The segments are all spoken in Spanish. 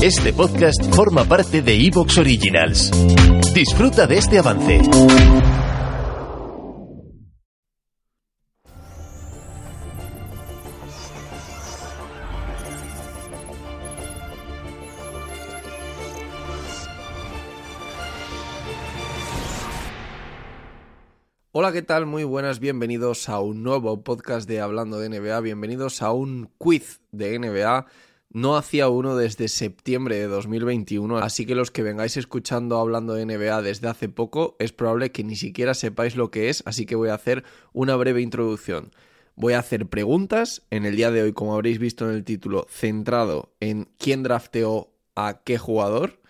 Este podcast forma parte de Evox Originals. Disfruta de este avance. Hola, ¿qué tal? Muy buenas, bienvenidos a un nuevo podcast de Hablando de NBA, bienvenidos a un quiz de NBA. No hacía uno desde septiembre de 2021, así que los que vengáis escuchando hablando de NBA desde hace poco, es probable que ni siquiera sepáis lo que es, así que voy a hacer una breve introducción. Voy a hacer preguntas en el día de hoy, como habréis visto en el título, centrado en quién drafteó a qué jugador.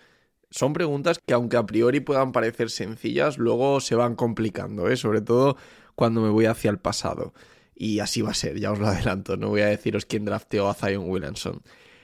Son preguntas que aunque a priori puedan parecer sencillas, luego se van complicando, ¿eh? sobre todo cuando me voy hacia el pasado. Y así va a ser, ya os lo adelanto, no voy a deciros quién drafteó a Zion Williamson.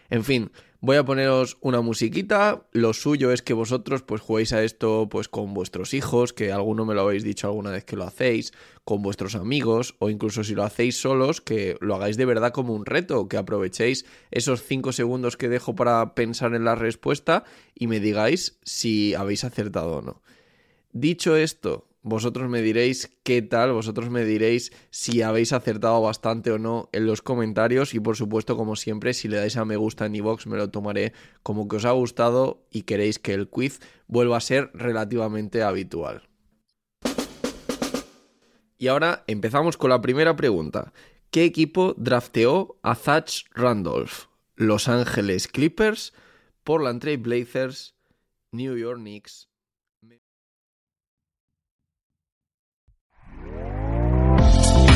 En fin, voy a poneros una musiquita. Lo suyo es que vosotros pues juguéis a esto pues con vuestros hijos, que alguno me lo habéis dicho alguna vez que lo hacéis, con vuestros amigos o incluso si lo hacéis solos, que lo hagáis de verdad como un reto, que aprovechéis esos 5 segundos que dejo para pensar en la respuesta y me digáis si habéis acertado o no. Dicho esto, vosotros me diréis qué tal, vosotros me diréis si habéis acertado bastante o no en los comentarios y por supuesto como siempre si le dais a me gusta en iVoox me lo tomaré como que os ha gustado y queréis que el quiz vuelva a ser relativamente habitual. Y ahora empezamos con la primera pregunta. ¿Qué equipo drafteó a Thatch Randolph? Los Ángeles Clippers, Portland Trail Blazers, New York Knicks